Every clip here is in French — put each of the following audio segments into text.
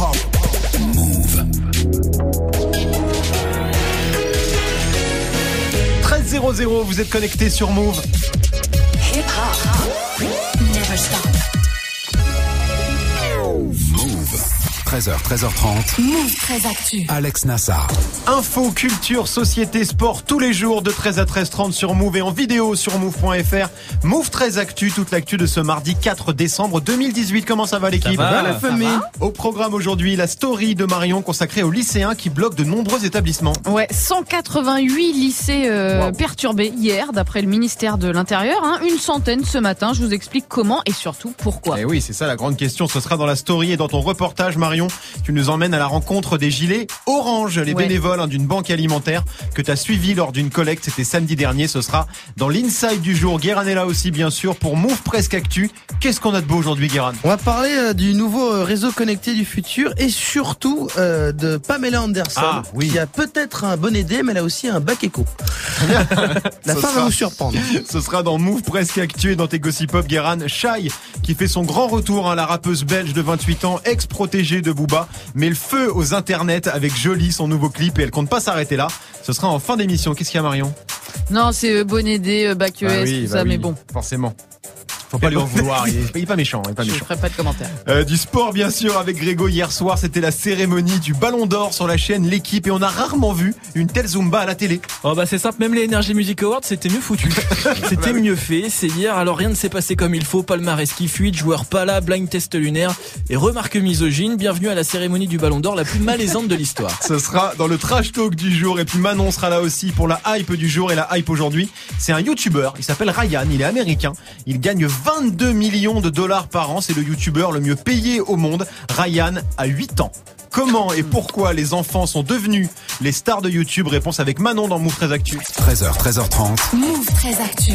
hip-hop. Move. 13.00, vous êtes connecté sur Move. 13h, 13h30. Move très actu. Alex Nassar. Info, culture, société, sport, tous les jours de 13 à 13h30 sur Move et en vidéo sur Move.fr. Move 13 Actu, toute l'actu de ce mardi 4 décembre 2018. Comment ça va l'équipe? Va, la famille. Au programme aujourd'hui, la story de Marion consacrée aux lycéens qui bloquent de nombreux établissements. Ouais, 188 lycées euh, perturbés hier, d'après le ministère de l'Intérieur. hein. Une centaine ce matin. Je vous explique comment et surtout pourquoi. Eh oui, c'est ça la grande question. Ce sera dans la story et dans ton reportage, Marion. Tu nous emmènes à la rencontre des gilets orange, les Ouais. bénévoles hein, d'une banque alimentaire que tu as suivi lors d'une collecte. C'était samedi dernier. Ce sera dans l'inside du jour. Guérin est là aussi, bien sûr, pour Move Presque Actu. Qu'est-ce qu'on a de beau aujourd'hui, Guérin? On va parler euh, du nouveau euh, réseau connecté du futur et surtout euh, de Pamela Anderson Ah, oui. qui a peut-être un bonnet D mais elle a aussi un bac éco. La fin va vous surprendre. Ce sera dans Move Presque Actu et dans tes Gossip Pop, Guérin. Shai, qui fait son grand retour, hein, la rappeuse belge de 28 ans, ex-protégée de Booba, met le feu aux internets avec Jolie, son nouveau clip, et elle compte pas s'arrêter là. Ce sera en fin d'émission. Qu'est-ce qu'il y a, Marion? Non, c'est euh, bonnet D, euh, bac ES, Ah oui, tout bah ça, mais bon, Forcément. Faut pas lui en vouloir, il est, il est pas méchant, il est pas je méchant. ferai pas de commentaires. Euh, du sport bien sûr avec Grégo hier soir, c'était la cérémonie du Ballon d'Or sur la chaîne L'équipe et on a rarement vu une telle Zumba à la télé. Oh bah c'est simple, même les Energy Music Awards c'était mieux foutu. C'était mieux fait, c'est hier, alors rien ne s'est passé comme il faut, palmarès qui fuite, joueur pas là, blind test lunaire et remarque misogyne, bienvenue à la cérémonie du Ballon d'Or la plus malaisante de l'histoire. Ce sera dans le trash talk du jour et puis Manon sera là aussi pour la hype du jour et la hype aujourd'hui. C'est un YouTuber, il s'appelle Ryan, il est américain, il gagne 22 millions de dollars par an, c'est le YouTuber le mieux payé au monde. Ryan a 8 ans. Comment et pourquoi les enfants sont devenus les stars de YouTube Réponse avec Manon dans Move 13 Actu. 13h, 13h30. Move très actu.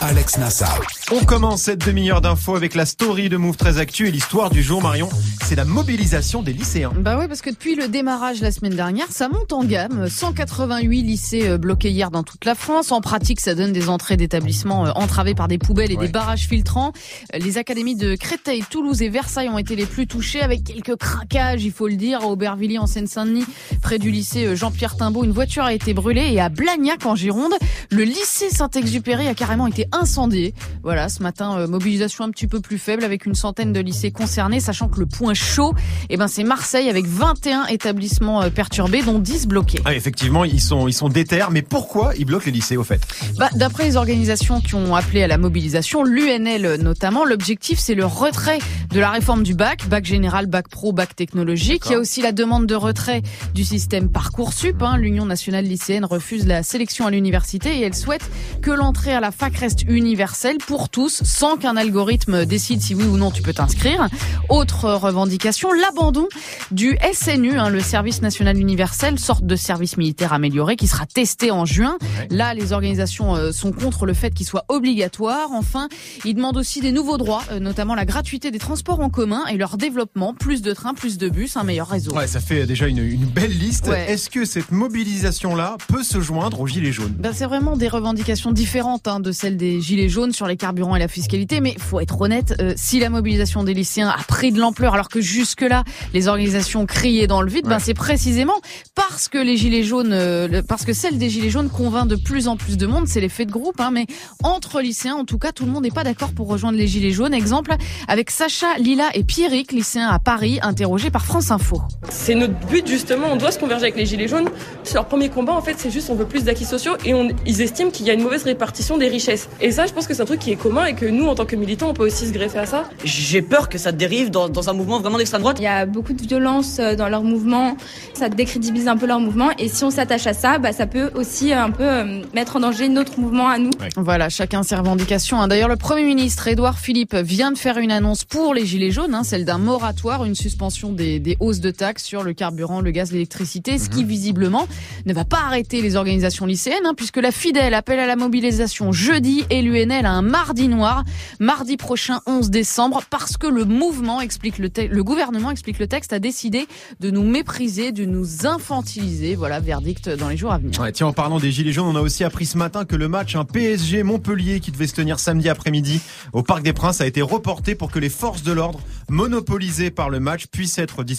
Alex Nassar. On commence cette demi-heure d'infos avec la story de Move 13 Actu et l'histoire du jour Marion, c'est la mobilisation des lycéens. Bah oui, parce que depuis le démarrage la semaine dernière, ça monte en gamme. 188 lycées euh, bloqués hier dans toute la France. En pratique, ça donne des entrées d'établissements euh, entravées par des poubelles et Ouais. des barrages filtrants. Euh, Les académies de Créteil, Toulouse et Versailles ont été les plus touchées avec quelques craquages, il faut le dire. À Aubervilliers en Seine-Saint-Denis, près du lycée euh, Jean-Pierre Timbaud, une voiture a été brûlée et à Blagnac en Gironde, le lycée Saint-Exupéry a carrément été incendié. Voilà, ce matin, euh, mobilisation un petit peu plus faible avec une centaine de lycées concernés, sachant que le point chaud, eh ben, c'est Marseille avec 21 établissements euh, perturbés, dont 10 bloqués. Ah, effectivement, ils sont, ils sont mais pourquoi ils bloquent les lycées au fait? Bah, D'après les organisations qui ont appelé à la mobilisation, l'UNL notamment, l'objectif c'est le retrait de la réforme du bac, bac général, bac pro, bac technologique. Il y a aussi la demande de retrait du système Parcoursup. Hein. L'Union nationale lycéenne refuse la sélection à l'université et elle souhaite que l'entrée à la fac reste universelle pour tous, sans qu'un algorithme décide si oui ou non tu peux t'inscrire. Autre revendication, l'abandon du SNU, hein, le service national universel, sorte de service militaire amélioré qui sera testé en juin. Là, les organisations euh, sont contre le fait qu'il soit obligatoire. Enfin, ils demandent aussi des nouveaux droits, euh, notamment la gratuité des transports en commun et leur développement, plus de trains, plus de bus, un meilleur réseau. Ouais, ça fait déjà une, une belle liste. Ouais. Est-ce que cette mobilisation-là peut se joindre aux Gilets jaunes? Ben, c'est vraiment des revendications différentes hein, de celles des gilets jaunes sur les carburants et la fiscalité, mais faut être honnête, euh, si la mobilisation des lycéens a pris de l'ampleur alors que jusque-là les organisations criaient dans le vide, ben c'est précisément parce que les gilets jaunes, euh, parce que celle des gilets jaunes convainc de plus en plus de monde, c'est l'effet de groupe, hein, mais entre lycéens, en tout cas, tout le monde n'est pas d'accord pour rejoindre les gilets jaunes. Exemple avec Sacha, Lila et Pierrick, lycéens à Paris, interrogés par France Info. C'est notre but justement, on doit se converger avec les Gilets jaunes. C'est leur premier combat en fait, c'est juste on veut plus d'acquis sociaux et on, ils estiment qu'il y a une mauvaise répartition des richesses. Et ça je pense que c'est un truc qui est commun et que nous en tant que militants on peut aussi se greffer à ça. J'ai peur que ça dérive dans, dans un mouvement vraiment d'extrême droite. Il y a beaucoup de violence euh, dans leur mouvement, ça décrédibilise un peu leur mouvement et si on s'attache à ça, bah, ça peut aussi un peu euh, mettre en danger notre mouvement à nous. Voilà, chacun ses revendications. hein. D'ailleurs, le Premier ministre Édouard Philippe vient de faire une annonce pour les Gilets jaunes, hein, celle d'un moratoire, une suspension des, des hausses de taxes sur le carburant, le gaz, l'électricité, ce qui visiblement ne va pas arrêter les organisations lycéennes, hein, puisque la Fidèle appelle à la mobilisation jeudi et l'UNL à un mardi noir, mardi prochain 11 décembre, parce que le mouvement explique le, le gouvernement explique le texte a décidé de nous mépriser, de nous infantiliser. Voilà, verdict dans les jours à venir. Ouais, tiens, en parlant des Gilets jaunes, on a aussi appris ce matin que le match un PSG Montpellier qui devait se tenir samedi après-midi au Parc des Princes a été reporté pour que les forces de l'ordre monopolisés par le match puissent être disponibles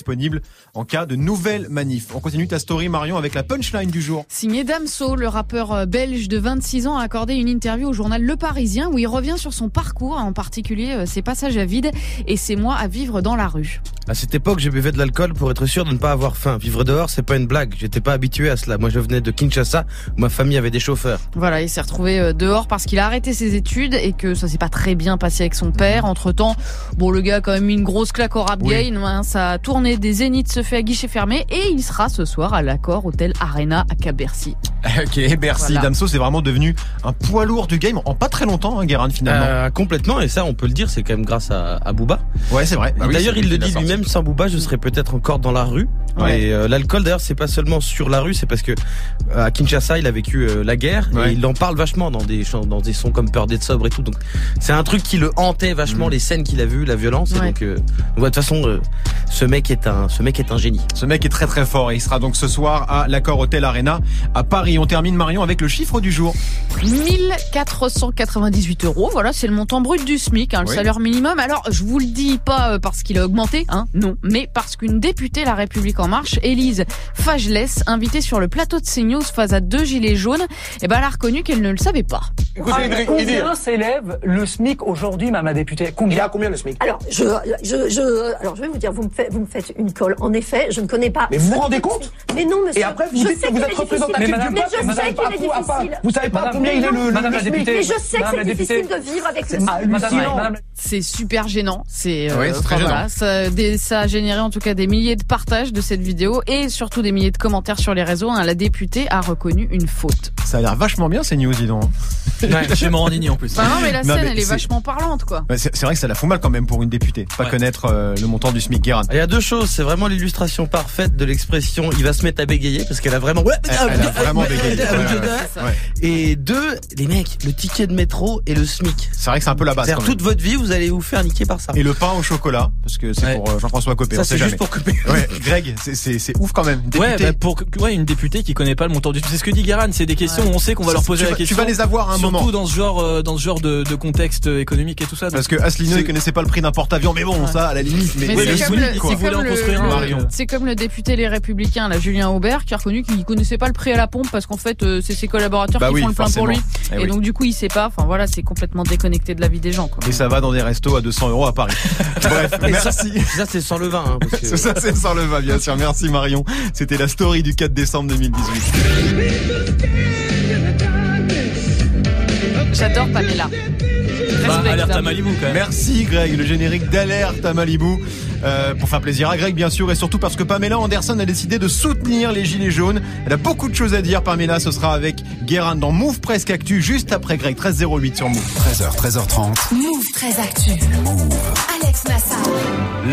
en cas de nouvelle manif. On continue ta story Marion avec la punchline du jour. Signé Damso, le rappeur euh, belge de 26 ans, a accordé une interview au journal Le Parisien où il revient sur son parcours, en particulier euh, ses passages à vide et ses mois à vivre dans la rue. À cette époque, je buvais de l'alcool pour être sûr de ne pas avoir faim. Vivre dehors, c'est pas une blague. J'étais pas habitué à cela. Moi, je venais de Kinshasa, où ma famille avait des chauffeurs. Voilà, il s'est retrouvé euh, dehors parce qu'il a arrêté ses études et que ça s'est pas très bien passé avec son père. Entre temps, bon, le gars a quand même mis une grosse claque au rap Oui. game. hein. Sa tournée des Zéniths se fait à guichet fermé et il sera ce soir à l'accord Hôtel Arena à Cap-Bercy. Ok, merci. Voilà. Damso, c'est vraiment devenu un poids lourd du game en pas très longtemps, hein, Guérin, finalement. Euh, complètement, et ça, on peut le dire, c'est quand même grâce à, à Booba. ouais, c'est vrai. Bah oui, d'ailleurs, il le dit lui-même, sans Booba, je serais peut-être encore dans la rue. Ouais. Et euh, l'alcool, d'ailleurs, c'est pas seulement sur la rue, c'est parce que euh, à Kinshasa, il a vécu euh, la guerre Ouais. et il en parle vachement dans des chants, dans des sons comme Peur d'être sobre et tout. Donc, c'est un truc qui le hantait vachement, Mm. les scènes qu'il a vues, la violence. Et Ouais. donc, euh, donc, ouais, de toute façon, euh, ce mec est un, ce mec est un génie. Ce mec est très très fort et il sera donc ce soir à l'accord Hôtel Arena à Paris. On termine Marion avec le chiffre du jour. 1498 euros, voilà, c'est le montant brut du SMIC, hein, le Oui. salaire minimum. Alors, je vous le dis pas euh, parce qu'il a augmenté, hein, non, mais parce qu'une députée La République En Marche, Élise Fagelès, invitée sur le plateau de CNews face à deux gilets jaunes, eh ben, elle a reconnu qu'elle ne le savait pas. Combien s'élève le SMIC aujourd'hui, madame la députée? Combien? Combien le SMIC? Alors, je, je, je, alors, je vais vous dire, vous me, faites, vous me faites une colle. En effet, je ne connais pas. Mais vous vous rendez compte? Mais non, monsieur. Et après, vous je dites que vous êtes représentatif du Mais je sais qu'il est difficile. Vous savez pas combien il est le, le, Madame la députée. Mais je sais que c'est difficile de vivre avec le C'est super gênant. C'est Oui, c'est très voilà, ça, des- ça a généré en tout cas des milliers de partages de cette vidéo et surtout des milliers de commentaires sur les réseaux. hein. La députée a reconnu une faute. Ça a l'air vachement bien ces news, dis donc. Je suis Morandini en plus. Non, mais la Non, scène, mais elle est vachement parlante, quoi. Ouais, C'est c'est vrai que ça la fout mal quand même pour une députée. Pas Ouais. connaître euh, le montant du SMIC Guérin. Il y a deux choses, c'est vraiment l'illustration parfaite de l'expression il va se mettre à bégayer parce qu'elle a vraiment Elle, elle a vraiment Et deux, les mecs, le ticket de métro et le SMIC. C'est vrai que c'est un peu la base. C'est-à-dire quand même. toute votre vie, vous allez vous faire niquer par ça. Et le pain au chocolat, parce que c'est Ouais. pour euh, Jean-François Copé. on ça, sait c'est juste pour couper. Ouais, Greg, c'est- c'est c'est ouf quand même. Ouais, bah, pour ouais, une députée qui connaît pas le montant du. C'est ce que dit Guérin. C'est des questions où on sait qu'on va leur poser tu, la vas, tu question. vas les avoir à un Surtout moment. dans ce genre, euh, dans ce genre de, de contexte économique et tout ça. donc- Parce que Asselineau, il connaissait pas le prix d'un porte-avions, mais bon, ça, à la limite. Mais, Mais c'est le comme, le, quoi. c'est Vous voulez comme en le- construire un, le- Marion. c'est comme le député Les Républicains, là, Julien Aubert, qui a reconnu qu'il connaissait pas le prix à la pompe parce qu'en fait, euh, c'est ses collaborateurs Bah qui oui, font le plein pour lui. Eh et oui. donc, du coup, il sait pas. Enfin, voilà, c'est complètement déconnecté de la vie des gens, quoi. Et ça va dans des restos à 200 euros à Paris. Bref, Et ça, merci. Ça, c'est sans le vin. Hein, parce que- ça, c'est sans le va, bien sûr. Merci Marion. C'était la story du 4 décembre 2018. J'adore Pamela. Bah, Respect, alerte à dame. Malibu quand même. Merci Greg, le générique d'alerte à Malibu. Euh, pour faire plaisir à Greg bien sûr et surtout parce que Pamela Anderson a décidé de soutenir les Gilets jaunes. Elle a beaucoup de choses à dire Pamela, ce sera avec Guérin dans Move Presque Actu juste après Greg 1308 sur Move. 13h, 13h30. Move très actu. Alex Nassar.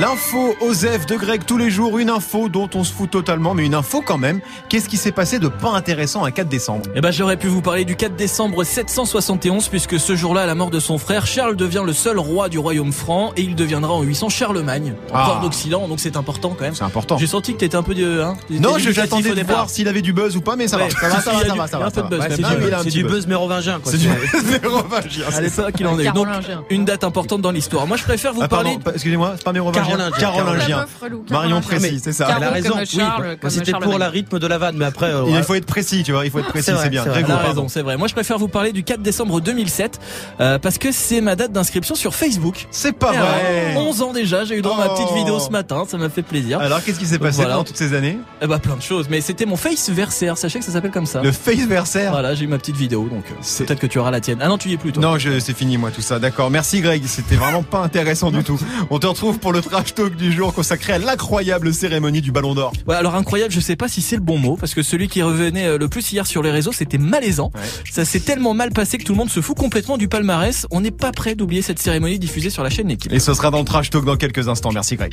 L'info Osef de Greg tous les jours, une info dont on se fout totalement mais une info quand même. Qu'est-ce qui s'est passé de pas intéressant un 4 décembre? Eh ben, j'aurais pu vous parler du 4 décembre 771, puisque ce jour-là, à la mort de son frère, Charles devient le seul roi du royaume franc, et il deviendra en 800 Charlemagne, Ah. d'Occident, donc c'est important quand même. C'est important. J'ai senti que t'étais un peu de, hein, Non, j'attendais de voir s'il avait du buzz ou pas mais ça Ouais. va, ça va, ça va, a ça du- va, ça il y a va. un peu de buzz, Ouais, même. c'est du- buzz. buzz mérovingien. quoi. C'est du C'est- mérovingien. À l'époque, il en est. Donc, une date importante dans l'histoire. Moi, je préfère vous parler. Excusez-moi, c'est pas mérovingien. Carolingien. Marion précis, c'est ça. Elle a raison. Oui, c'était pour la rythme de la vanne, mais après. euh, Il ouais. faut être précis, tu vois, il faut être précis, C'est bien. Elle a raison, c'est vrai. Moi, je préfère vous parler du 4 décembre 2007 euh, parce que c'est ma date d'inscription sur Facebook. C'est pas vrai. alors, 11 ans déjà, j'ai eu droit à ma petite Oh. vidéo ce matin, ça m'a fait plaisir. Alors, qu'est-ce qui s'est passé pendant toutes ces années Eh bah plein de choses, mais c'était mon face versaire, sachez que ça s'appelle comme ça. Le face versaire. Voilà, j'ai eu ma petite vidéo, donc euh, peut-être que tu auras la tienne. Ah non, tu y es plus toi. Non, je, c'est fini, moi, tout ça. D'accord. Merci, Greg. C'était vraiment pas intéressant du tout. On te retrouve pour le trash talk du jour consacré à l'incroyable cérémonie du Ballon d'Or. Ouais, alors incroyable, je sais pas si c'est le bon mot, parce que celui qui revenait euh, le plus hier sur les réseaux, c'était malaisant. Ouais. Ça s'est tellement mal passé que tout le monde se fout complètement du palmarès. On n'est pas prêt d'oublier cette cérémonie diffusée sur la chaîne L'équipe. Et ce sera dans le trash talk dans quelques instants. Merci, Greg.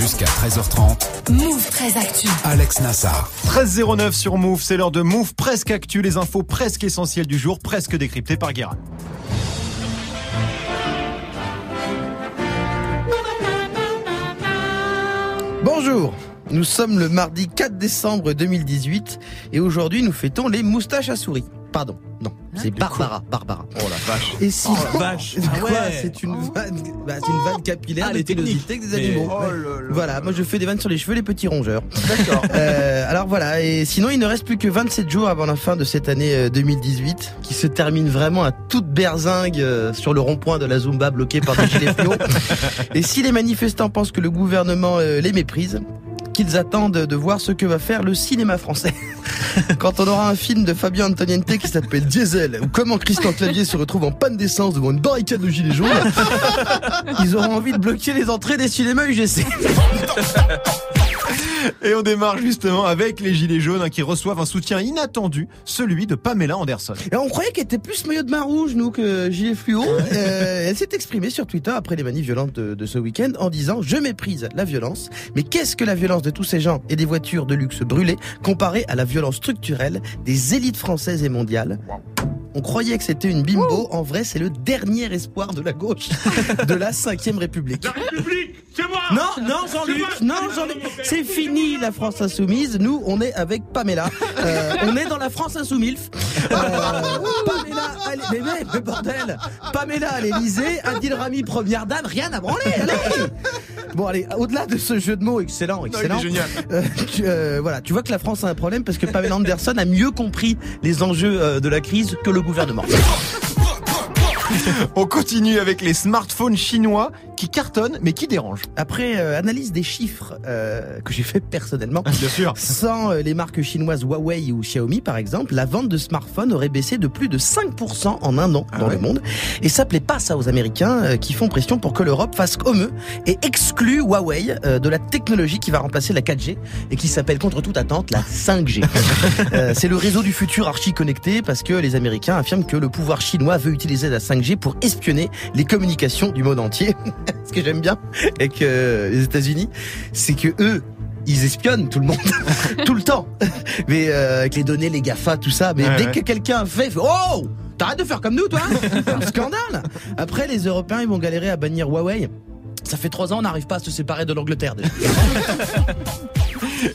Jusqu'à 13h30. Move très actu. Alex Nassar. 13.09 sur Move. C'est l'heure de Move presque actu. Les infos presque essentielles du jour, presque décryptées par Guérin. Bonjour, nous sommes le mardi 4 décembre 2018 et aujourd'hui nous fêtons les moustaches à souris. Pardon, non, c'est Barbara, Barbara. Oh la vache. Et sinon, Oh, la vache. Quoi, Ah ouais. c'est une vanne, bah, c'est une vanne capillaire Ah, de les techniques. des Mais- animaux. Oh Ouais. Voilà, moi je fais des vannes sur les cheveux, les petits rongeurs. D'accord. Euh, alors voilà, et sinon il ne reste plus que 27 jours avant la fin de cette année euh, 2018, qui se termine vraiment à toute berzingue euh, sur le rond-point de la Zumba bloqué par des gilets fluo. Et si les manifestants pensent que le gouvernement euh, les méprise, qu'ils attendent de voir ce que va faire le cinéma français. Quand on aura un film de Fabien Antoniente qui s'appelle Diesel, ou comment Christian Clavier se retrouve en panne d'essence devant une barricade de gilets jaunes, ils auront envie de bloquer les entrées des cinémas UGC. Et on démarre justement avec les Gilets jaunes hein, qui reçoivent un soutien inattendu, celui de Pamela Anderson. Et on croyait qu'elle était plus maillot de main rouge, nous, que gilet fluo. Euh, elle s'est exprimée sur Twitter après les manifs violentes de, de ce week-end en disant « Je méprise la violence, mais qu'est-ce que la violence de tous ces gens et des voitures de luxe brûlées comparée à la violence structurelle des élites françaises et mondiales ?» On croyait que c'était une bimbo. En vrai, c'est le dernier espoir de la gauche de la 5ème République. Non, non, Jean-Luc, non, Jean-Luc, c'est fini la France insoumise. Nous, on est avec Pamela. Euh, on est dans la France insoumise. Euh, Pamela, à l'É- mais, mais, mais bordel, Pamela à l'Élysée, Adil Rami première dame, rien à branler. Allez. Bon, allez, au-delà de ce jeu de mots excellent, excellent. il est génial. euh, tu, euh, voilà, tu vois que la France a un problème parce que Pamela Anderson a mieux compris les enjeux de la crise que le gouvernement. On continue avec les smartphones chinois qui cartonnent mais qui dérangent. Après euh, analyse des chiffres euh, que j'ai fait personnellement, Bien sûr. Sans euh, les marques chinoises Huawei ou Xiaomi par exemple, la vente de smartphones aurait baissé de plus de 5% en un an Ah dans ouais le monde. Et ça plaît pas ça aux Américains euh, qui font pression pour que l'Europe fasse comme eux et exclue Huawei euh, de la technologie qui va remplacer la 4G et qui s'appelle contre toute attente la 5G. Euh, C'est le réseau du futur archi connecté parce que les Américains affirment que le pouvoir chinois veut utiliser la 5G pour espionner les communications du monde entier. Ce que j'aime bien avec euh, les États-Unis, c'est que eux ils espionnent tout le monde, tout le temps. Mais euh, avec les données, les GAFA, tout ça. Mais Ouais, dès ouais. que quelqu'un fait, fait, oh, t'arrêtes de faire comme nous, toi. Un scandale. Après, les Européens, ils vont galérer à bannir Huawei. Ça fait trois ans, on n'arrive pas à se séparer de l'Angleterre.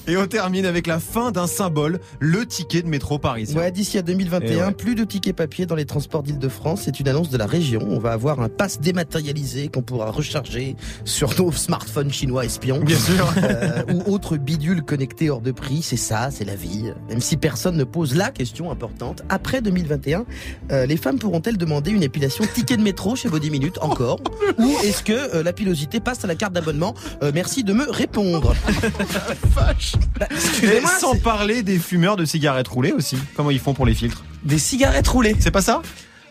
Et on termine avec la fin d'un symbole, le ticket de métro parisien. Ouais, d'ici à 2021, Et ouais. plus de tickets papier dans les transports d'Île-de-France. C'est une annonce de la région. On va avoir un pass dématérialisé qu'on pourra recharger sur nos smartphones chinois espions. Bien sûr. Euh, ou autre bidule connecté hors de prix. C'est ça, c'est la vie. Même si personne ne pose la question importante, après 2021, euh, les femmes pourront-elles demander une épilation ticket de métro chez Body Minute encore? Ou est-ce que euh, la pilosité passe à la carte d'abonnement? Euh, Merci de me répondre. Bah, Et excusez-moi, sans c'est parler des fumeurs de cigarettes roulées aussi. Comment ils font pour les filtres des cigarettes roulées. C'est pas ça?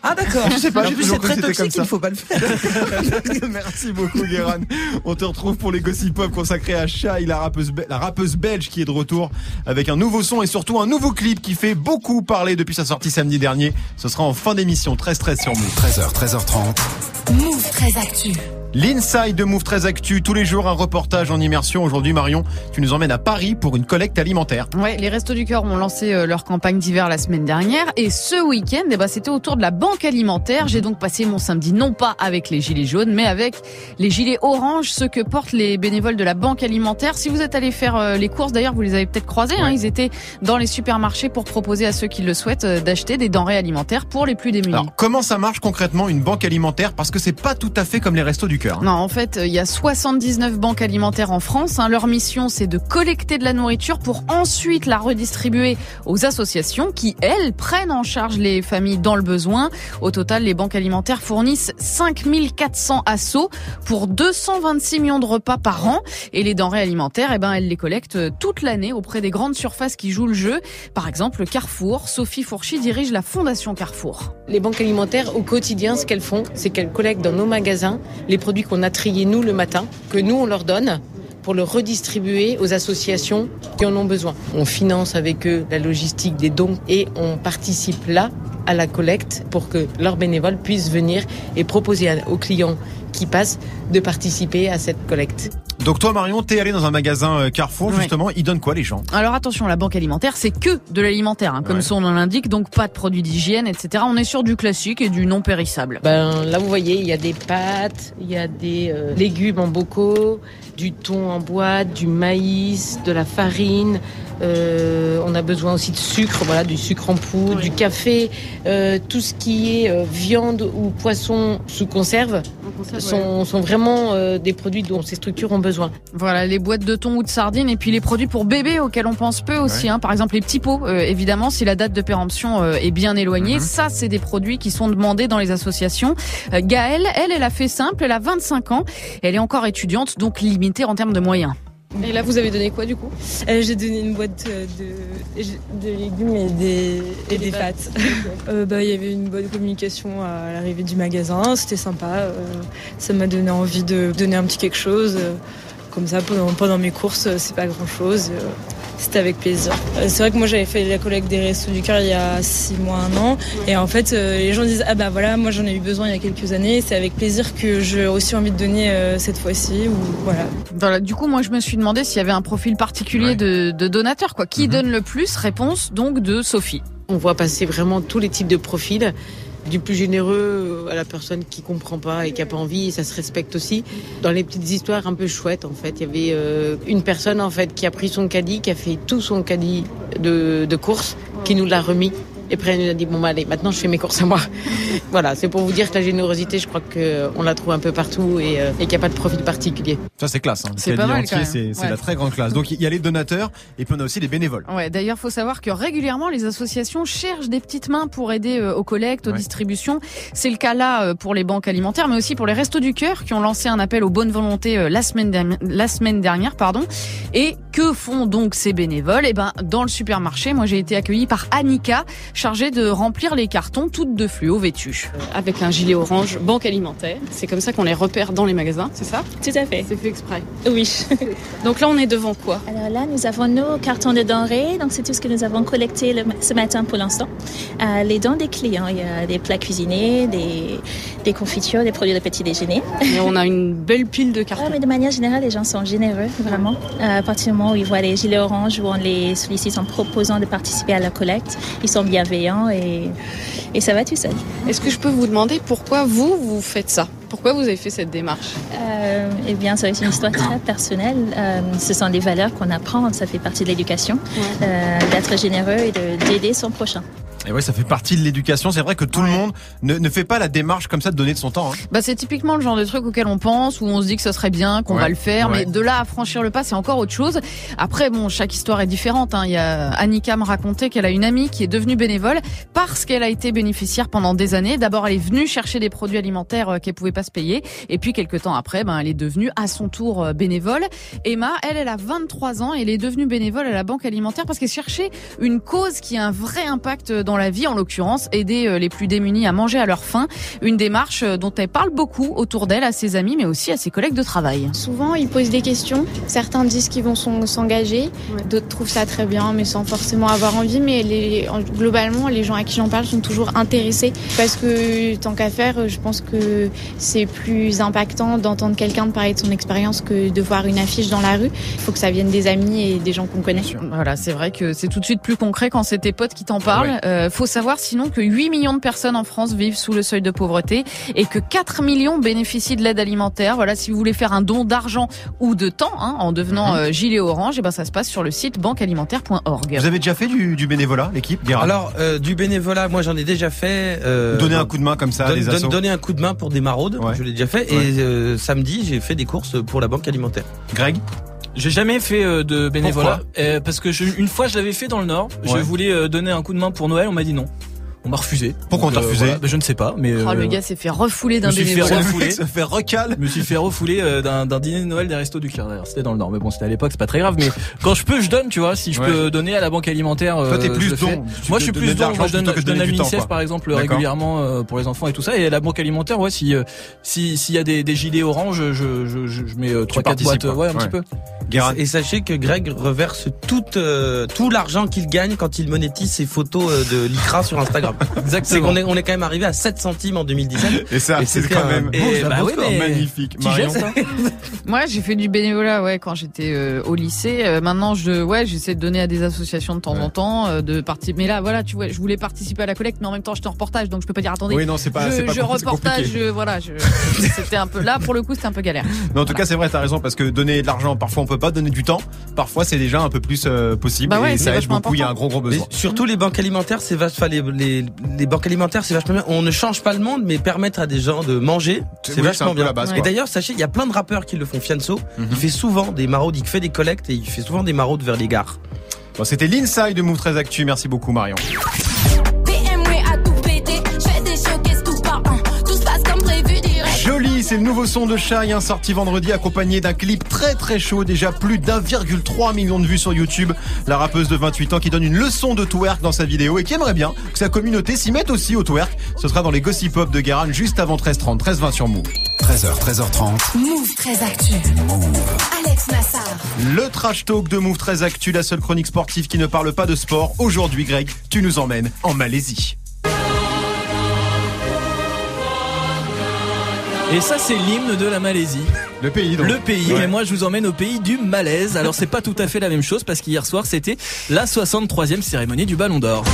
Ah d'accord. Je sais pas, En plus, c'est très que c'était comme toxique, ça. il faut pas le faire. Merci beaucoup Guéran. On te retrouve pour les Gossip Pop consacrés à Shai, la rappeuse, be- la rappeuse belge qui est de retour avec un nouveau son et surtout un nouveau clip qui fait beaucoup parler depuis sa sortie samedi dernier. Ce sera en fin d'émission, 13-13 sur Move. 13h, 13h30. Move très actu. L'inside de Move 13 Actu, tous les jours un reportage en immersion. Aujourd'hui Marion, tu nous emmènes à Paris pour une collecte alimentaire. Ouais, les Restos du Cœur ont lancé euh, leur campagne d'hiver la semaine dernière et ce week-end, eh ben, c'était autour de la banque alimentaire. J'ai donc passé mon samedi non pas avec les gilets jaunes, mais avec les gilets orange, ceux que portent les bénévoles de la banque alimentaire. Si vous êtes allé faire euh, les courses, d'ailleurs, vous les avez peut-être croisés. Hein, ils étaient dans les supermarchés pour proposer à ceux qui le souhaitent euh, d'acheter des denrées alimentaires pour les plus démunis. Alors comment ça marche concrètement une banque alimentaire? Parce que c'est pas tout à fait comme les restos du cœur. hein. Non, en fait, il y a 79 banques alimentaires en France. hein. Leur mission, c'est de collecter de la nourriture pour ensuite la redistribuer aux associations qui, elles, prennent en charge les familles dans le besoin. Au total, les banques alimentaires fournissent 5400 assauts pour 226 millions de repas par an. Et les denrées alimentaires, eh ben, elles les collectent toute l'année auprès des grandes surfaces qui jouent le jeu. Par exemple, Carrefour. Sophie Fourchy dirige la Fondation Carrefour. Les banques alimentaires, au quotidien, ce qu'elles font, c'est qu'elles collectent dans nos magasins les produits qu'on a triés nous le matin, que nous on leur donne pour le redistribuer aux associations qui en ont besoin. On finance avec eux la logistique des dons et on participe là à la collecte pour que leurs bénévoles puissent venir et proposer aux clients qui passent de participer à cette collecte. Donc toi Marion, t'es allé dans un magasin euh, Carrefour Ouais. justement, ils donnent quoi les gens? Alors attention, la banque alimentaire, c'est que de l'alimentaire, hein, comme Ouais. son nom l'indique, donc pas de produits d'hygiène, etc. On est sur du classique et du non périssable. Ben, là, vous voyez, il y a des pâtes, il y a des euh, légumes en bocaux, du thon en boîte, du maïs, de la farine. Euh, on a besoin aussi de sucre, voilà, du sucre en poudre, du café, euh, tout ce qui est euh, viande ou poisson sous conserve, sont, sont vraiment euh, des produits dont ces structures ont besoin. Voilà, les boîtes de thon ou de sardines et puis les produits pour bébés auxquels on pense peu aussi. Ouais. Hein, par exemple, les petits pots, euh, évidemment, si la date de péremption euh, est bien éloignée. Mhm. Ça, c'est des produits qui sont demandés dans les associations. Euh, Gaëlle, elle, elle a fait simple, elle a 25 ans. Elle est encore étudiante, donc en termes de moyens. Et là, vous avez donné quoi du coup? Euh, J'ai donné une boîte euh, de, de légumes et des, et des pâtes. Euh, bah, Il y avait une bonne communication à l'arrivée du magasin, c'était sympa. euh, ça m'a donné envie de donner un petit quelque chose. Comme ça, pendant, pendant mes courses, c'est pas grand chose. C'était avec plaisir. Euh, C'est vrai que moi j'avais fait la collecte des Restos du Cœur il y a six mois, un an. Et en fait, euh, les gens disent Ah bah voilà, moi j'en ai eu besoin il y a quelques années. C'est avec plaisir que j'ai aussi envie de donner euh, cette fois-ci. Ou voilà. Voilà, du coup, moi, je me suis demandé s'il y avait un profil particulier de, de donateur. Quoi. Qui donne le plus? Réponse donc de Sophie. On voit passer vraiment tous les types de profils, du plus généreux à la personne qui comprend pas et qui a pas envie, et ça se respecte aussi. Dans les petites histoires un peu chouettes, en fait, il y avait euh, une personne en fait qui a pris son caddie, qui a fait tout son caddie de, de course, qui nous l'a remis. Et après, elle nous a dit bon bah allez, maintenant je fais mes courses à moi. voilà, c'est pour vous dire que la générosité, je crois que on la trouve un peu partout et, euh, et qu'il n'y a pas de profil particulier. Ça c'est classe. Hein. C'est pas mal, entier, quand même. C'est Ouais. la très grande classe. Donc il y a les donateurs et puis on a aussi les bénévoles. Ouais, d'ailleurs, faut savoir que régulièrement, les associations cherchent des petites mains pour aider euh, aux collectes, aux Ouais. distributions. C'est le cas là euh, pour les banques alimentaires, mais aussi pour les Restos du Cœur qui ont lancé un appel aux bonnes volontés euh, la semaine dernière, la semaine dernière, pardon. Et que font donc ces bénévoles? Eh ben, dans le supermarché, moi, j'ai été accueillie par Annika, chargée de remplir les cartons, toutes de fluo vêtues. avec un gilet orange banque alimentaire. C'est comme ça qu'on les repère dans les magasins, c'est ça? Tout à fait. C'est fait exprès. Oui. Donc là, on est devant quoi? Alors là, nous avons nos cartons de denrées. Donc, c'est tout ce que nous avons collecté le- ce matin pour l'instant. Euh, les dons des clients, il y a des plats cuisinés, des, des confitures, des produits de petit déjeuner. Et on a une belle pile de cartons. Ouais, mais de manière générale, les gens sont généreux, vraiment. Euh, à partir du moment où ils voient les gilets oranges, où on les sollicite en proposant de participer à la collecte, ils sont et, et ça va tout seul. Est-ce que je peux vous demander pourquoi vous, vous faites ça? Pourquoi vous avez fait cette démarche? Euh, eh bien, ça c'est une histoire très personnelle. Euh, ce sont des valeurs qu'on apprend, ça fait partie de l'éducation, euh, d'être généreux et de- d'aider son prochain. Et ouais, ça fait partie de l'éducation. C'est vrai que tout le monde ne, ne fait pas la démarche comme ça de donner de son temps. hein. Bah, c'est typiquement le genre de truc auquel on pense, où on se dit que ce serait bien, qu'on Ouais, va le faire, ouais. mais de là à franchir le pas, c'est encore autre chose. Après, bon, chaque histoire est différente. Hein. Il y a Annika me racontait qu'elle a une amie qui est devenue bénévole parce qu'elle a été bénéficiaire pendant des années. D'abord, elle est venue chercher des produits alimentaires euh, qu'elle pouvait pas se payer, et puis quelques temps après, ben, elle est devenue à son tour euh, bénévole. Emma, elle, elle a 23 ans, et elle est devenue bénévole à la banque alimentaire parce qu'elle cherchait une cause qui a un vrai impact dans la vie, en l'occurrence aider euh, les plus démunis à manger à leur faim. Une démarche euh, dont elle parle beaucoup autour d'elle, à ses amis, mais aussi à ses collègues de travail. Souvent, ils posent des questions. Certains disent qu'ils vont s'en- s'engager. D'autres trouvent ça très bien, mais sans forcément avoir envie. Mais les, globalement, les gens à qui j'en parle sont toujours intéressés. Parce que, tant qu'à faire, je pense que c'est plus impactant d'entendre quelqu'un de parler de son expérience que de voir une affiche dans la rue. Il faut que ça vienne des amis et des gens qu'on connaît. Voilà, c'est vrai que c'est tout de suite plus concret quand c'est tes potes qui t'en parlent. Euh, faut savoir sinon que 8 millions de personnes en France vivent sous le seuil de pauvreté et que 4 millions bénéficient de l'aide alimentaire. Voilà, si vous voulez faire un don d'argent ou de temps hein, en devenant euh, gilet orange, et ben ça se passe sur le site banquealimentaire.org. Vous avez déjà fait du, du bénévolat, l'équipe Alors, euh, du bénévolat, moi j'en ai déjà fait. euh, Donner un coup de main comme ça à donne- des. Donner un coup de main pour des maraudes, je l'ai déjà fait. Ouais. Et euh, samedi, j'ai fait des courses pour la banque alimentaire. Greg? J'ai jamais fait euh, de bénévolat euh, parce que je- une fois je l'avais fait dans le Nord. Je voulais euh, donner un coup de main pour Noël, on m'a dit non. On m'a refusé. Pourquoi on t'a euh, refusé voilà, bah, Je ne sais pas, mais Oh, euh, le gars s'est fait refouler d'un je me suis fait bénévole. refouler. Ça fait recal. Je me suis fait refouler euh, d'un d'un dîner de Noël des restos du cœur. D'ailleurs, c'était dans le Nord, mais bon, c'était à l'époque, c'est pas très grave. Mais quand je peux, je donne, tu vois. Si je Ouais. peux donner à la banque alimentaire, Toi, t'es euh, plus don. Moi, je suis plus don. je donne, je donne à l'UNICEF, par exemple, régulièrement euh, pour les enfants et tout ça. Et à la banque alimentaire, ouais, si euh, si s'il y a des, des gilets orange, je je, je, mets euh, trois quatre boîtes, ouais, un petit peu. Et sachez que Greg reverse tout, euh, tout l'argent qu'il gagne quand il monétise ses photos euh, de l'ICRA sur Instagram. C'est qu'on est, on est quand même arrivé à 7 centimes en 2017. Et ça, c'est quand même beau- bah mais- magnifique. Marion. geste, hein. Moi, j'ai fait du bénévolat, ouais, quand j'étais euh, au lycée. Euh, maintenant, je, ouais, j'essaie de donner à des associations de temps en temps, euh, de participer. Mais là, voilà, tu vois, je voulais participer à la collecte, mais en même temps, j'étais en reportage, donc je peux pas dire attendez. Oui, non, c'est pas- Je, pas je reportage, compliqué. je, voilà, c'était un peu là pour le coup, c'était un peu galère. Mais en tout cas, c'est vrai, t'as raison, parce que donner de l'argent, parfois on peut pas donner du temps. Parfois, c'est déjà un peu plus euh, possible. Bah ouais, et c'est ça aide vachement beaucoup. Il y a un gros, gros besoin. Mais surtout les banques alimentaires, c'est vachement les, les, les banques alimentaires, c'est vachement bien. On ne change pas le monde, mais permettre à des gens de manger, C'est- oui, vachement bien. la base, et d'ailleurs, sachez, il y a plein de rappeurs qui le font. Fianso, Mhm. il fait souvent des maraudes, il fait des collectes et il fait souvent des maraudes vers les gares. Bon, C'était l'inside de Move 13 Actu. Merci beaucoup, Marion. C'est le nouveau son de Shai, un sorti vendredi accompagné d'un clip très très chaud, déjà plus d'1,3 million de vues sur YouTube. La rappeuse de 28 ans qui donne une leçon de twerk dans sa vidéo et qui aimerait bien que sa communauté s'y mette aussi au twerk. Ce sera dans les Gossip Pop de Guérin juste avant 13h30, 13h20 sur Move. 13h, 13h30. Move très actu. Alex Nassar. Le trash talk de Move 13 Actu, la seule chronique sportive qui ne parle pas de sport. Aujourd'hui, Greg, tu nous emmènes en Malaisie. Et ça, c'est l'hymne de la Malaisie. Le pays, donc. Le pays, Ouais. mais moi je vous emmène au pays du malaise. Alors c'est pas tout à fait la même chose parce qu'hier soir c'était la 63e cérémonie du Ballon d'Or.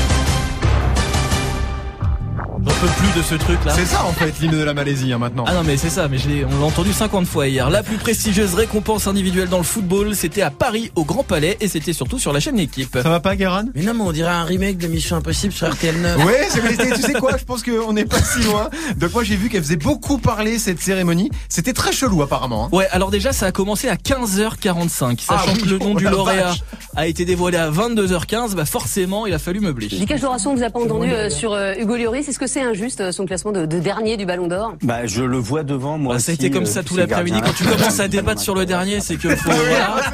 J'en peux plus de ce truc là. C'est ça en fait, l'hymne de la Malaisie hein, maintenant. Ah non mais c'est ça, mais je l'ai- on l'a entendu 50 fois hier. La plus prestigieuse récompense individuelle dans le football, c'était à Paris au Grand Palais et c'était surtout sur la chaîne L'équipe. Ça va pas, Guérin? Mais non, mais on dirait un remake de Mission Impossible sur RTL 9. Ouais, c'est tu sais quoi, je pense qu'on n'est pas si loin. Donc moi j'ai vu qu'elle faisait beaucoup parler cette cérémonie. C'était très chelou apparemment. hein. Ouais, alors déjà ça a commencé à 15h45, Ah sachant oui, que le nom oh du la lauréat vache. a été dévoilé à 22h15, bah forcément il a fallu meubler. Doration, on vous a pas entendu euh, sur euh, Hugo Lloris. Est-ce que c'est injuste euh, son classement de, de dernier du Ballon d'Or? Bah, je le vois devant moi. Bah, ça a été comme euh, ça tout l'après-midi. Quand tu commences à débattre sur le dernier, c'est que faut, voilà,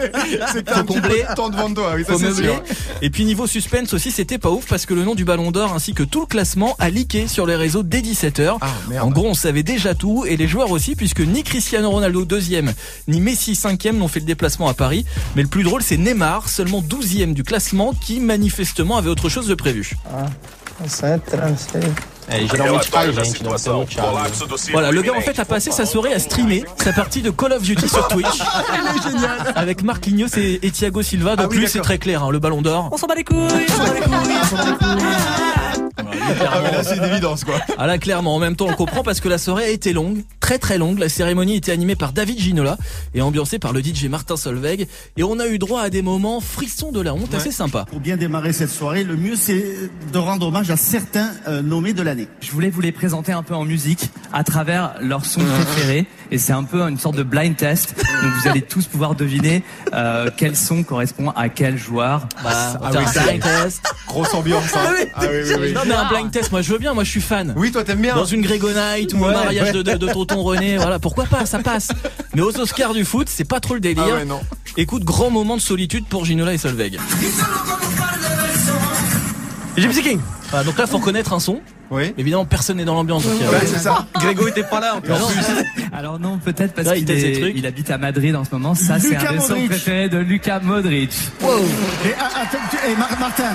C'est faut un combler. temps devant toi, oui, ça c'est sûr. Et puis niveau suspense aussi, c'était pas ouf parce que le nom du Ballon d'Or ainsi que tout le classement a leaké sur les réseaux dès 17h. Ah, merde. En gros, on savait déjà tout et les joueurs aussi puisque ni Cristiano Ronaldo deuxième ni Messi cinquième n'ont fait le déplacement à Paris. Mais le plus drôle, c'est Neymar, seulement 12e du classement, qui manifestement avait autre chose de prévu. Voilà, le gars en fait a passé sa soirée à streamer sa partie de Call of Duty sur Twitch. Avec Marquinhos et, et Thiago Silva. Donc Ah oui, lui c'est très clair, hein, le ballon d'or. On s'en bat les couilles, on s'en bat les couilles, on s'en bat les couilles. Ah mais là c'est une évidence quoi. Ah là clairement, en même temps on comprend parce que la soirée a été longue, très très longue. La cérémonie était animée par David Ginola et ambiancée par le DJ Martin Solveig. Et on a eu droit à des moments frissons de la honte assez sympas. Pour bien démarrer cette soirée, le mieux c'est de rendre hommage à certains euh, nommés de l'année. Je voulais vous les présenter un peu en musique à travers leur son préféré et c'est un peu une sorte de blind test. Donc vous allez tous pouvoir deviner euh, quel son correspond à quel joueur. Bah, Ah oui, blind test. Grosse ambiance. Hein. Ah oui, oui, oui. Non mais un blind test, moi je veux bien, moi je suis fan. Oui, toi t'aimes bien. Dans une Grégonite ou un Ouais, mariage de, ouais. de, de tonton René, voilà, pourquoi pas, ça passe. Mais aux Oscars du foot, c'est pas trop le délire. Ah ouais, non. Écoute, grand moment de solitude pour Ginola et Solveig. Gypsy King Voilà, donc là, faut reconnaître un son. Oui. Évidemment, personne n'est dans l'ambiance. donc, euh, Ouais, c'est ça. Grégo était pas là en plus. Ah non, Alors non, peut-être parce Là, il qu'il teste des est- trucs. il habite à Madrid en ce moment. Ça, c'est un des sons Modric. préférés de Luka Modric. Et, ah, attends, tu- eh, Mar- Martin,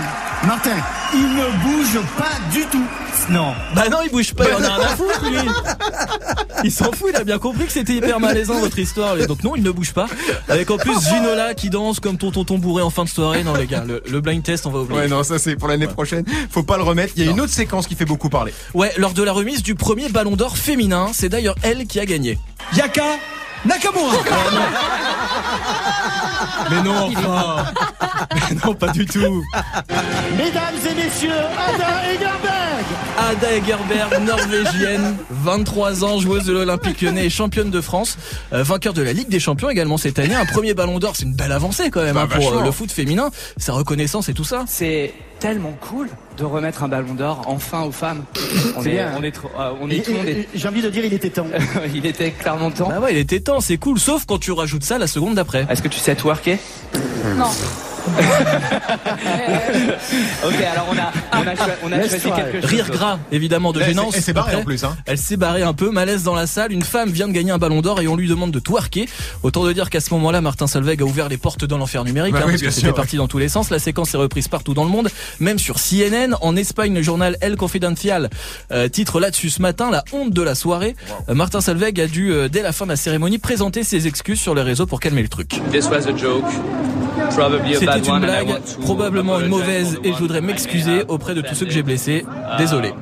Martin, il ne bouge pas du tout. Non. Bah non, il bouge pas, il en a rien à foutre, lui. Il s'en fout, il a bien compris que c'était hyper malaisant votre histoire. Et Donc non, il ne bouge pas. Avec en plus Ginola qui danse comme ton tonton bourré en fin de soirée. Non les gars, le, le blind test, on va oublier. Ouais non, ça c'est pour l'année prochaine. Faut pas le remettre. Il y a une autre séquence qui fait beaucoup parler. Ouais, lors de la remise du premier Ballon d'Or féminin, c'est d'ailleurs elle qui a gagné. Yaka Nakamura. Mais non, enfin. Mais non, pas du tout. Mesdames et messieurs, Ada Egerberg Ada Egerberg, norvégienne, 23 ans, joueuse de l'Olympique lyonnais et championne de France, euh, vainqueur de la Ligue des Champions également cette année. Un premier Ballon d'Or, c'est une belle avancée quand même Bah, hein, pour euh, le foot féminin, sa reconnaissance et tout ça. C'est tellement cool de remettre un ballon d'or enfin aux femmes. On est, bien. on est, trop- euh, on est, tout est- J'ai envie de dire, il était temps. il était clairement temps. Bah ouais, il était temps, c'est cool, sauf quand tu rajoutes ça la seconde d'après. Est-ce que tu sais twerker? Non. ok, alors on a, on a, choi- on a choisi quelque chose. Rire gras, évidemment, de Elle gênance. s'est- elle s'est barrée Après, en plus, hein. Elle s'est barrée un peu, malaise dans la salle. Une femme vient de gagner un ballon d'or et on lui demande de twerker. Autant de dire qu'à ce moment-là, Martin Solveig a ouvert les portes dans l'enfer numérique, Bah hein, oui, parce que c'était parti dans tous les sens. La séquence est reprise partout dans le monde, même sur CNN. En Espagne, le journal El Confidencial euh, titre là-dessus ce matin la honte de la soirée. Euh, Martin Solveig a dû, euh, dès la fin de la cérémonie, présenter ses excuses sur les réseaux pour calmer le truc. This was a joke. C'était une blague, probablement une mauvaise, et je voudrais m'excuser auprès de tous ceux que j'ai blessés. offended. Désolé.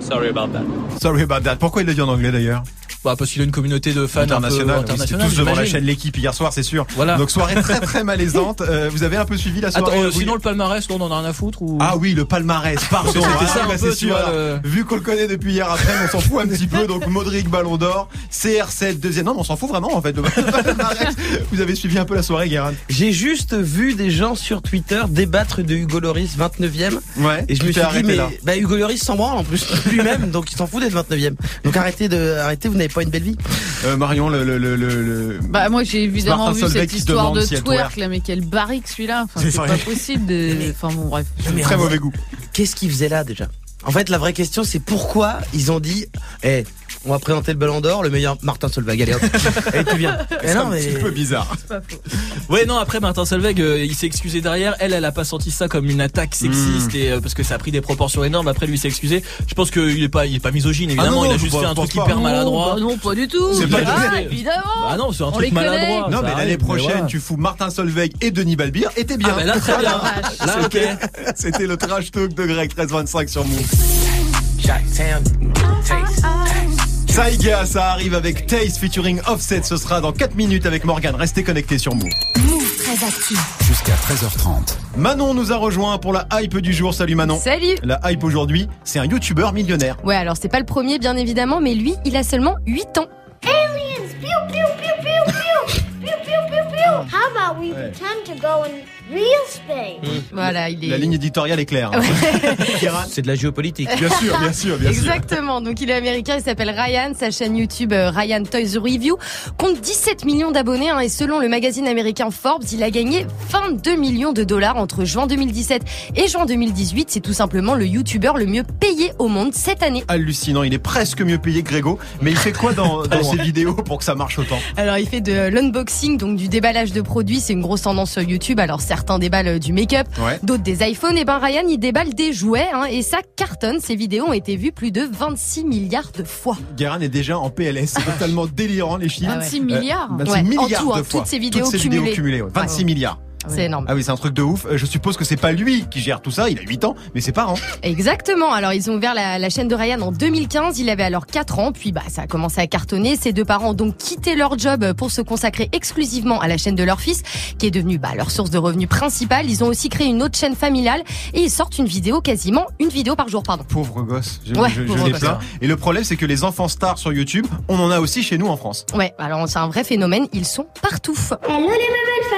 Sorry about that. Sorry about that. Pourquoi il l'a dit en anglais d'ailleurs? Bah, parce qu'il a une communauté de fans internationale, tous devant la chaîne L'équipe hier soir, c'est sûr. Voilà. Donc soirée très très malaisante. Euh, vous avez un peu suivi la soirée euh, euh, sinon le palmarès, on en a rien à foutre ou? Ah oui, le palmarès, pardon. C'était Ah, ça bah, c'est sûr. vois. Vu qu'on le connaît depuis hier après, on s'en fout un petit peu. Donc Modric Ballon d'Or, CR7 deuxième. Non, mais on s'en fout vraiment en fait. de-. Vous avez suivi un peu la soirée, Guérin J'ai juste vu des gens sur Twitter débattre de Hugo Loris 29e. Ouais. Et je me suis dit, arrêté mais là. bah, Hugo Loris s'en branle en plus lui-même, donc il s'en fout d'être 29e. Donc arrêtez de, arrêtez, vous n'avez pas une belle vie. Euh, Marion, le, le, le, le, le- Bah moi j'ai évidemment Martin vu Solveig cette histoire de si twerk là mais quel barrique celui-là. Enfin, C'est pas possible de enfin bon bref. Très mauvais goût. Qu'est-ce qu'ils faisaient là déjà? En fait, la vraie question, c'est pourquoi ils ont dit, eh, on va présenter le Ballon d'Or, le meilleur Martin Solveig. Allez hop, allez tu viens. C'est un mais petit peu bizarre. Ouais non après Martin Solveig euh, il s'est excusé derrière elle elle a pas senti ça comme une attaque sexiste Hmm. et euh, parce que ça a pris des proportions énormes après lui il s'est excusé je pense qu'il est pas il est pas misogyne évidemment Ah non, il a juste fait un truc pas. hyper Non, maladroit bah non pas du tout C'est pas ah, évidemment bah non c'est un On truc maladroit Non, mais arrive, l'année prochaine, tu fous Martin Solveig et Denis Balbir, et t'es bien. Ah, bah là, très bien. Voilà. Là, ok. C'était- C'était le trash talk de Greg 1325 sur Move. Saiga, ça arrive avec Taste featuring Offset. Ce sera dans 4 minutes avec Morgan. Restez connectés sur Move. Move très actif. Jusqu'à 13h30. Manon nous a rejoint pour la hype du jour. Salut Manon. Salut La hype aujourd'hui, c'est un youtubeur millionnaire. Ouais, alors c'est pas le premier, bien évidemment, mais lui, il a seulement 8 ans. Aliens! Pew, pew, pew, pew, pew! Pew, pew, pew, pew! How about we pretend to go in real space? Voilà, il est... La ligne éditoriale est claire. hein. C'est de la géopolitique. Bien sûr, bien sûr, bien sûr. Exactement. Donc il est américain, il s'appelle Ryan. Sa chaîne YouTube euh, Ryan Toys Review compte 17 millions d'abonnés hein, et selon le magazine américain Forbes, il a gagné 22 millions de dollars entre juin 2017 et juin 2018. C'est tout simplement le YouTuber le mieux payé au monde cette année. Hallucinant, il est presque mieux payé que Grégo. Mais il fait quoi dans, dans ses vidéos pour que ça marche autant? Alors il fait de l'unboxing, donc du déballage de produits, c'est une grosse tendance sur YouTube. Alors certains déballent euh, du make-up, Ouais. d'autres des iPhones. Et ben Ryan il déballe des jouets hein, et ça cartonne. Ses vidéos ont été vues plus de 26 milliards de fois. Guérin est déjà en PLS. C'est totalement délirant les chiffres. 26 milliards Euh, 26 Ouais, en milliards tout, hein, fois. toutes ces vidéos vidéos cumulées. ouais. 26 milliards. C'est énorme. Ah oui, c'est un truc de ouf. Euh, Je suppose que c'est pas lui qui gère tout ça. Il a 8 ans, mais ses parents. Exactement. Alors ils ont ouvert la, la chaîne de Ryan en 2015. Il avait alors 4 ans. Puis bah ça a commencé à cartonner. Ses deux parents ont donc quitté leur job pour se consacrer exclusivement à la chaîne de leur fils, qui est devenue bah, leur source de revenus principale. Ils ont aussi créé une autre chaîne familiale et ils sortent une vidéo quasiment une vidéo par jour. Pardon. Pauvre gosse. Je, Ouais, je- les plains. Et le problème, c'est que les enfants stars sur YouTube, on en a aussi chez nous en France. Ouais. Alors c'est un vrai phénomène. Ils sont partout. Hello les belles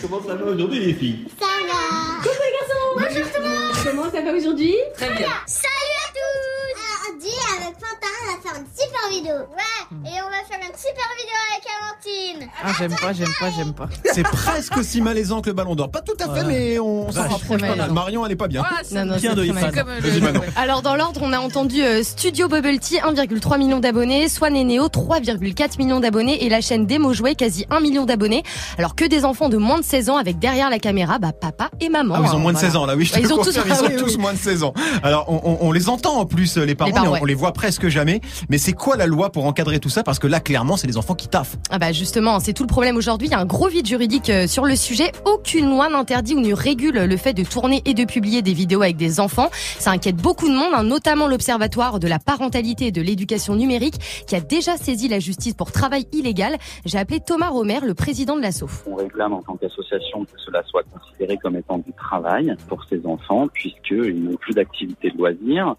Comment ça va aujourd'hui, les filles? Ça va! Coucou les garçons! Bonjour tout le monde! Comment ça va aujourd'hui? Très bien! Salut à tous! On dit avec Quentin, on va faire une super vidéo! Ouais! Et on va faire une super vidéo avec Amandine! ah j'aime pas j'aime pas j'aime pas C'est presque aussi malaisant que le ballon d'or. Pas tout à fait, mais on s'en rapproche pas mal. Marion, elle est pas bien. Non, non, Bien de euh. Alors dans l'ordre, on a entendu euh, Studio Bubble Tea, 1,3 million d'abonnés, Swan et Neo, 3,4 millions d'abonnés et la chaîne Demo Jouet, quasi 1 million d'abonnés. Alors que des enfants de moins de 16 ans avec derrière la caméra, bah papa et maman. Ah, ils ont hein, moins de voilà. 16 ans là, oui, je te Bah, le ils ont tous- ah ils ont oui, tous oui. moins de 16 ans. Alors, on, on- on les entend en plus, les parents, parents, mais on, ouais. on les voit presque jamais. Mais c'est quoi la loi pour encadrer tout ça? Parce que là, clairement, c'est les enfants qui taffent. Ah bah justement, c'est tout le problème aujourd'hui. Il y a un gros vide juridique euh, sur le sujet. Aucune loi n'interdit ou ne régule le fait de tourner et de publier des vidéos avec des enfants. Ça inquiète beaucoup de monde, hein, notamment l'Observatoire de la parentalité et de l'éducation numérique, qui a déjà saisi la justice pour travail illégal. J'ai appelé Thomas Romer, le président de l'ASSO. On réclame en tant qu'association que cela soit considéré comme étant du travail pour ces enfants, puisqu'ils n'ont plus d'activité de loisirs.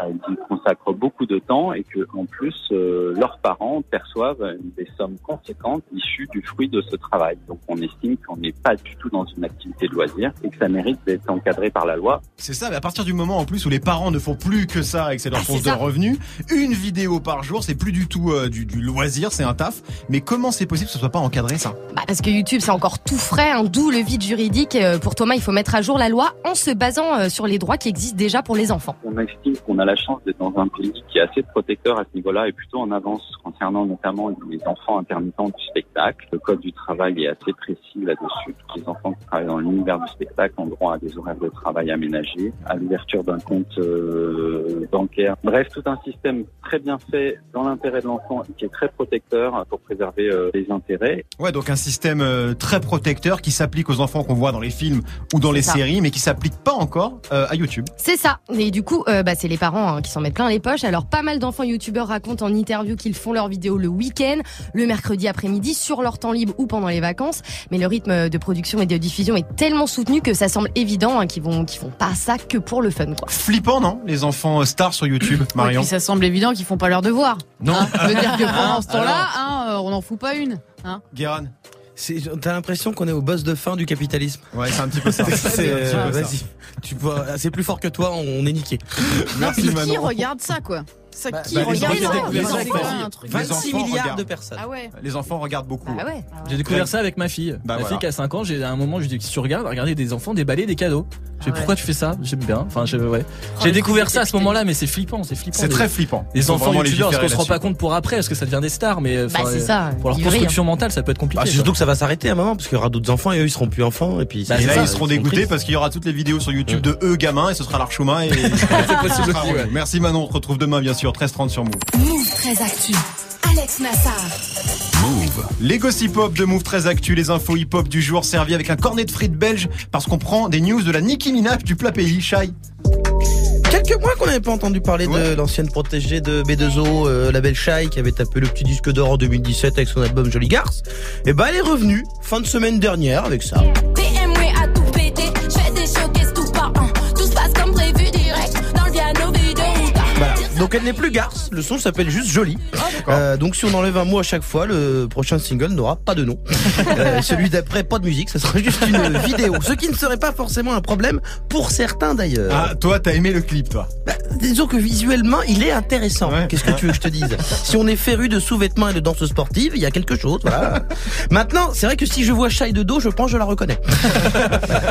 Euh, ils y consacrent beaucoup de temps et que en plus euh, leurs parents perçoivent des sommes conséquentes issues du fruit de ce travail. Donc on estime qu'on n'est pas du tout dans une activité de loisir et que ça mérite d'être encadré par la loi. C'est ça, mais à partir du moment en plus où les parents ne font plus que ça et que c'est leur Ah, source de revenus, une vidéo par jour, c'est plus du tout euh, du, du loisir, c'est un taf. Mais comment c'est possible que ce soit pas encadré ça? Bah, parce que YouTube, c'est encore tout frais, hein, d'où le vide juridique. Euh, Pour Thomas, il faut mettre à jour la loi en se basant euh, sur les droits qui existent déjà pour les enfants. On estime qu'on a la chance d'être dans un pays qui est assez protecteur à ce niveau-là et plutôt en avance concernant notamment les enfants intermittents du spectacle. Le code du travail est assez précis là-dessus. Tous les enfants qui travaillent dans l'univers du spectacle ont droit à des horaires de travail aménagés, à l'ouverture d'un compte euh, bancaire. Bref, tout un système très bien fait dans l'intérêt de l'enfant et qui est très protecteur pour préserver euh, les intérêts. Ouais, donc un système euh, très protecteur qui s'applique aux enfants qu'on voit dans les films ou dans les ça. séries, mais qui s'applique pas encore euh, à YouTube. C'est ça. Et du coup, euh, bah, c'est les parents hein, qui s'en mettent plein les poches. Alors, pas mal d'enfants youtubeurs racontent en interview qu'ils font leurs vidéos le week-end, le mercredi après-midi, sur leur temps libre ou pendant les vacances. Mais le rythme de production et de diffusion est tellement soutenu que ça semble évident hein, qu'ils vont, qu'ils font pas ça que pour le fun, quoi. Flippant, non Les enfants euh, stars sur YouTube, Ouais, Marion. puis ça semble évident qu'ils font pas leur devoir. Non. Hein, je veux dire que pendant ce temps-là, hein, euh, on n'en fout pas une. Hein. Guérin. C'est- T'as l'impression qu'on est au boss de fin du capitalisme. Ouais, c'est un petit peu ça. C'est- euh, ça. Vas-y, tu vois, c'est plus fort que toi, on est niqué. Merci Qui Manon. regarde ça, quoi? Ça, Qui bah, les regarde enfants, les enfants, avez quoi, un truc 26 enfants milliards regardent. de personnes. Ah ouais. Les enfants regardent beaucoup. Ah ouais. J'ai découvert ça avec ma fille. Bah ma voilà. fille qui a 5 ans, j'ai à un moment je lui dit si tu regardes, regardez des enfants déballer des cadeaux. Je dis ouais. pourquoi tu fais ça? J'aime bien. Enfin, ouais. Oh, J'ai les découvert trucs ça à ce moment-là, mais c'est flippant, c'est flippant. C'est très flippant. Les enfants youtubeurs, parce qu'on se rend pas compte pour après, parce que ça devient des stars, mais euh, Bah, euh, ça. pour leur construction mentale, ça peut être compliqué. Ah, surtout que ça va s'arrêter à un moment parce qu'il y aura d'autres enfants et eux ils seront plus enfants et puis Bah, là, ils seront dégoûtés parce qu'il y aura toutes les vidéos sur YouTube de eux gamins et ce sera l'Archouma et c'est possible aussi, ouais. Merci Manon, on se retrouve demain bien sûr 13h30 sur Move. Move très actu. Alex Nassar. Move. Les gossip hop de Move très actu, les infos hip hop du jour servis avec un cornet de frites belge parce qu'on prend des news de la Nicki Minaj du plat pays Shai. Quelques mois qu'on n'avait pas entendu parler Ouais. de l'ancienne protégée de B2O, euh, la belle Shai, qui avait tapé le petit disque d'or en 2017 avec son album Jolie Garce. Et bah elle est revenue fin de semaine dernière avec ça. Donc elle n'est plus Garce, le son s'appelle juste Jolie. Euh, donc si on enlève un mot à chaque fois, le prochain single n'aura pas de nom. Euh, celui d'après, pas de musique, ça sera juste une vidéo. Ce qui ne serait pas forcément un problème pour certains d'ailleurs. Ah, toi t'as aimé le clip toi Bah, disons que visuellement, il est intéressant. Ouais. Qu'est-ce que tu veux que je te dise? Si on est féru de sous-vêtements et de danse sportive, il y a quelque chose. Voilà. Maintenant, c'est vrai que si je vois Shai de dos, je pense que je la reconnais.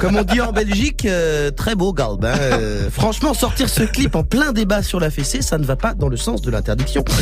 Comme on dit en Belgique, euh, très beau galbe. hein. Franchement, sortir ce clip en plein débat sur la fessée, ça ne va pas dans le sens de l'interdiction.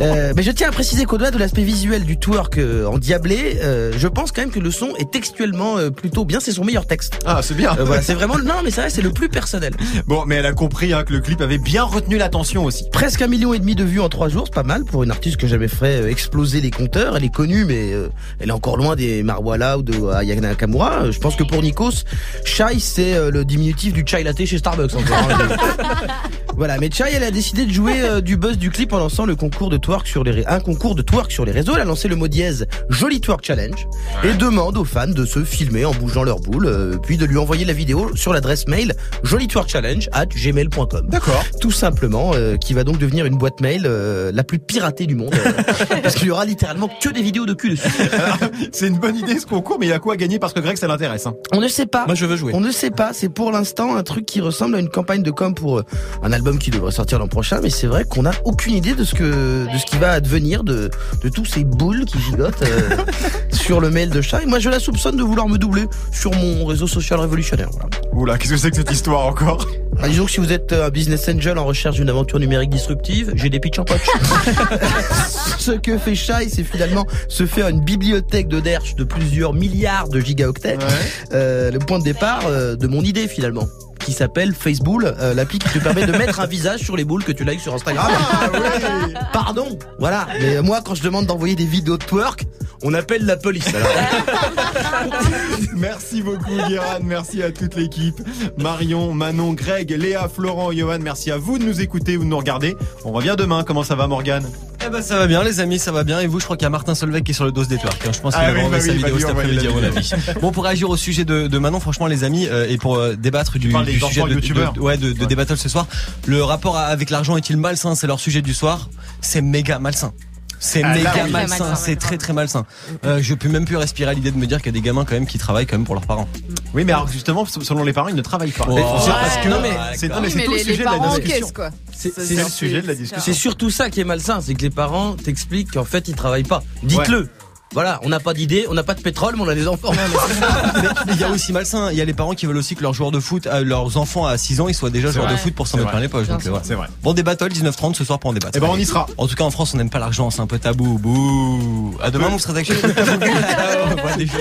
Euh, mais je tiens à préciser qu'au-delà de l'aspect visuel du twerk euh, en diablé, euh, je pense quand même que le son est textuellement euh, plutôt bien. C'est son meilleur texte. Ah c'est bien. Euh, voilà, c'est vraiment non, mais c'est vrai, c'est le plus personnel. Bon mais elle a compris hein, que le clip avait bien retenu l'attention aussi. Presque un million et demi de vues en trois jours, c'est pas mal pour une artiste que jamais ferait euh, exploser les compteurs. Elle est connue, mais euh, elle est encore loin des Marwala ou de Ayana Nakamura. Je pense que pour Nikos, Chai c'est euh, le diminutif du chai latte chez Starbucks. Encore, hein. voilà, mais Chai, elle a décidé de jouer euh, du buzz du clip en lançant le concours de twerk sur les un concours de twerk sur les réseaux. Elle a lancé le mot dièse Joli Twerk Challenge et demande aux fans de se filmer en bougeant leur boule, euh, puis de lui envoyer la vidéo sur l'adresse mail jolitwerkchallenge at gmail.com. D'accord. Tout simplement, euh, qui va donc devenir une boîte mail la plus piratée du monde. parce qu'il y aura littéralement que des vidéos de cul dessus. c'est une bonne idée ce concours mais il y a quoi à gagner parce que Greg ça l'intéresse. Hein. On ne sait pas. Moi, je veux jouer. On ne sait pas. C'est pour l'instant un truc qui ressemble à une campagne de com pour un album qui devrait sortir l'an prochain. Mais c'est vrai qu'on n'a aucune idée de ce que de ce qui va advenir de de tous ces boules qui gigotent euh, sur le mail de chat. Et moi, je la soupçonne de vouloir me doubler sur mon réseau social révolutionnaire. Voilà. Oula qu'est-ce que c'est que cette histoire encore? Ah, disons que si vous êtes un business angel en recherche d'une aventure numérique disruptive, j'ai des pitchs en poche. Ce que fait Shai, c'est finalement se faire une bibliothèque de derche de plusieurs milliards de gigaoctets. Euh, le point de départ euh, de mon idée finalement qui s'appelle Facebook, euh, l'appli qui te permet de mettre un visage sur les boules que tu likes sur Instagram. Pardon, voilà. Mais moi, quand je demande d'envoyer des vidéos de twerk, on appelle la police. Alors. Merci beaucoup Guéran, merci à toute l'équipe. Marion, Manon, Greg, Léa, Florent, Johan, merci à vous de nous écouter ou de nous regarder. On revient demain, comment ça va Morgane? Eh ben ça va bien les amis, ça va bien. Et vous, je crois qu'il y a Martin Solveig qui est sur le dos des twerk. hein. Je pense qu'il Ah va oui, bah sa oui, vidéo lui cet après-midi à mon avis. Bon, pour réagir au sujet de, de Manon, franchement les amis, euh, et pour euh, débattre du, sujet de, de- ouais, de, ce soir, le rapport avec l'argent est-il malsain? C'est leur sujet du soir. C'est méga malsain. C'est Ah, méga oui. malsain, Très malsain, c'est très très malsain. Euh, je peux même plus respirer à l'idée de me dire qu'il y a des gamins quand même qui travaillent quand même pour leurs parents. Oui, mais alors justement, selon les parents, ils ne travaillent pas. Oh. Parce que Non, mais- c'est non, Oui, mais c'est mais tout les, sujet de la discussion. C'est C'est le sujet de la discussion. C'est surtout ça qui est malsain, c'est que les parents t'expliquent qu'en fait ils travaillent pas. Dites-le. Voilà, on n'a pas d'idée, on n'a pas de pétrole, mais on a des enfants. Mais il y a aussi malsain, il y a les parents qui veulent aussi que leurs joueurs de foot, euh, leurs enfants à 6 ans, ils soient déjà joueurs de foot pour s'en C'est mettre plein vrai. les poches. Euh, voilà. C'est vrai. Bon, des battles, 19h30 ce soir pour en débattre. Eh ben, on y sera. En tout cas, en France, on n'aime pas l'argent, c'est un peu tabou. Bouh. À demain, vous serez avec